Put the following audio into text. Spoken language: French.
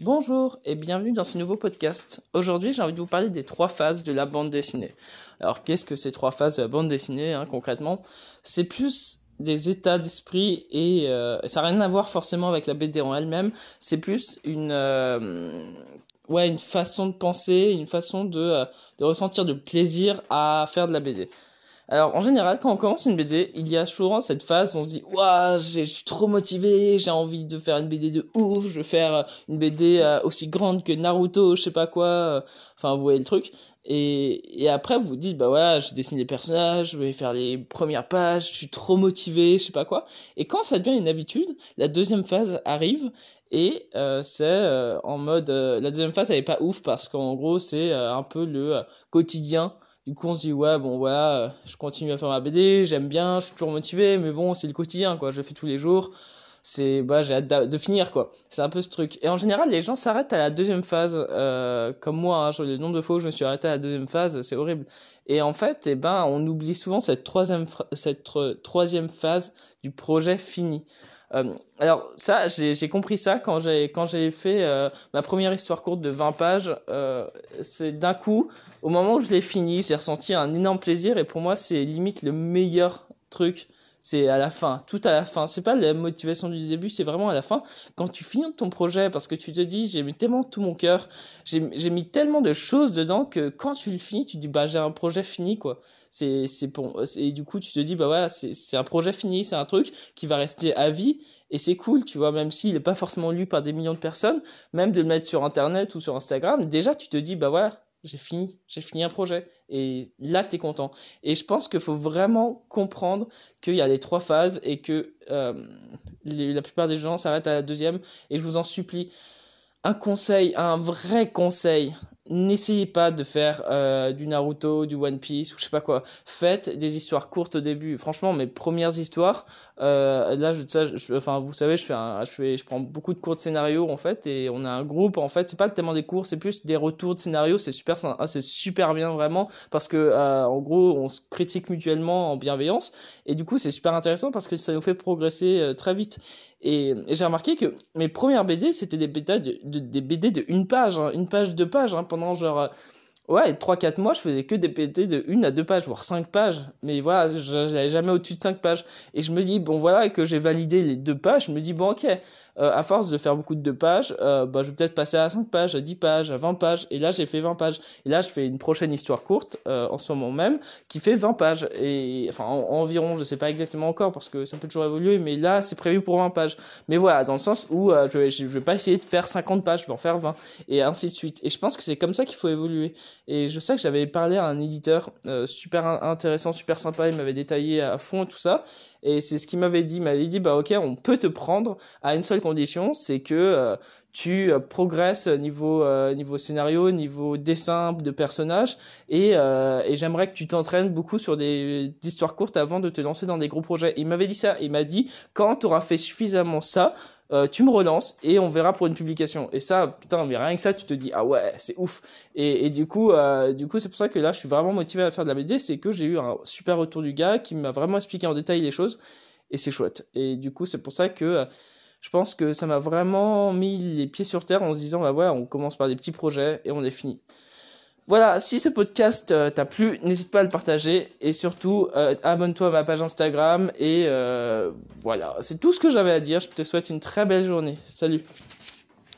Bonjour et bienvenue dans ce nouveau podcast. Aujourd'hui, j'ai envie de vous parler des trois phases de la bande dessinée. Alors, qu'est-ce que ces trois phases de la bande dessinée, hein, concrètement? C'est plus des états d'esprit et euh, ça n'a rien à voir forcément avec la BD en elle-même. C'est plus une, euh, une façon de penser, une façon de, euh, de ressentir de plaisir à faire de la BD. Alors, en général, quand on commence une BD, il y a souvent cette phase où on se dit, waouh, je suis trop motivé, j'ai envie de faire une BD de ouf, je veux faire euh, une BD euh, aussi grande que Naruto, je sais pas quoi. Euh, enfin, vous voyez le truc. Et, et après, vous vous dites, bah voilà, j'ai dessiné les personnages, je vais faire les premières pages, je suis trop motivé, je sais pas quoi. Et quand ça devient une habitude, la deuxième phase arrive et c'est en mode la deuxième phase elle est pas ouf parce qu'en gros c'est un peu le quotidien du coup, on se dit, ouais, bon, voilà, euh, je continue à faire ma BD, j'aime bien, je suis toujours motivé, mais bon, c'est le quotidien, quoi, je le fais tous les jours. C'est, bah, j'ai hâte de, finir, quoi. C'est un peu ce truc. Et en général, les gens s'arrêtent à la deuxième phase, euh, comme moi, hein, le nombre de fois où je me suis arrêté à la deuxième phase, c'est horrible. Et en fait, eh ben, on oublie souvent cette troisième, cette troisième phase du projet fini. Euh, alors ça, j'ai compris ça quand j'ai quand j'ai fait euh, ma première histoire courte de 20 pages. Euh, c'est d'un coup, au moment où je l'ai fini, j'ai ressenti un énorme plaisir et pour moi, c'est limite le meilleur truc. C'est à la fin, tout à la fin. C'est pas la motivation du début, c'est vraiment à la fin. Quand tu finis ton projet, parce que tu te dis, j'ai mis tellement tout mon cœur, j'ai mis tellement de choses dedans que quand tu le finis, tu dis, bah j'ai un projet fini quoi c'est c'est pour et du coup tu te dis bah voilà c'est un projet fini c'est un truc qui va rester à vie et c'est cool tu vois même s'il est pas forcément lu par des millions de personnes même de le mettre sur internet ou sur Instagram déjà tu te dis bah voilà j'ai fini j'ai fini un projet. Et là tu es content. Et je pense qu'il faut vraiment comprendre qu'il y a les trois phases et que euh, la plupart des gens s'arrêtent à la deuxième. Et je vous en supplie un conseil un vrai conseil n'essayez pas de faire euh, du Naruto, du One Piece ou je sais pas quoi. Faites des histoires courtes au début. Franchement, mes premières histoires, euh, là, je, enfin, vous savez, je fais, je prends beaucoup de cours de scénario en fait, et on a un groupe en fait. C'est pas tellement des cours, c'est plus des retours de scénario. C'est super, c'est super bien vraiment parce que euh, en gros, on se critique mutuellement en bienveillance, et du coup, c'est super intéressant parce que ça nous fait progresser très vite. Et, j'ai remarqué que mes premières BD, c'était des, BD de, des BD de une page, hein, une page, deux pages, hein, pendant genre... Ouais, 3-4 mois, je faisais que des BD de une à deux pages, voire 5 pages. Mais voilà, j'allais jamais au-dessus de 5 pages. Et je me dis, bon voilà, que j'ai validé les deux pages, je me dis, bon ok, euh, à force de faire beaucoup de deux pages, euh, bah, je vais peut-être passer à 5 pages, à 10 pages, à 20 pages. Et là, j'ai fait 20 pages. Et là, je fais une prochaine histoire courte, euh, en ce moment même, qui fait 20 pages. Et enfin, environ, je sais pas exactement encore, parce que ça peut toujours évoluer, mais là, c'est prévu pour 20 pages. Mais voilà, dans le sens où je, vais, je vais pas essayer de faire 50 pages, je vais en faire 20, et ainsi de suite. Et je pense que c'est comme ça qu'il faut évoluer. Et je sais que j'avais parlé à un éditeur super intéressant, super sympa, il m'avait détaillé à fond tout ça. Et c'est ce qu'il m'avait dit. Il m'avait dit, bah ok, on peut te prendre à une seule condition, c'est que euh, tu euh, progresses niveau euh, niveau scénario, niveau dessin de personnages, et, et j'aimerais que tu t'entraînes beaucoup sur des, des, histoires courtes avant de te lancer dans des gros projets. Il m'avait dit ça. Il m'a dit, quand tu auras fait suffisamment ça, euh, tu me relances et on verra pour une publication. Et ça, putain, mais rien que ça, tu te dis ah ouais, c'est ouf. Et, et du coup, euh, du coup, c'est pour ça que là, je suis vraiment motivé à faire de la BD, c'est que j'ai eu un super retour du gars qui m'a vraiment expliqué en détail les choses et c'est chouette. Et du coup, c'est pour ça que euh, je pense que ça m'a vraiment mis les pieds sur terre en se disant bah ouais, on commence par des petits projets et on est fini. Voilà, si ce podcast euh, t'a plu, n'hésite pas à le partager et surtout euh, abonne-toi à ma page Instagram et euh, voilà, c'est tout ce que j'avais à dire. Je te souhaite une très belle journée. Salut.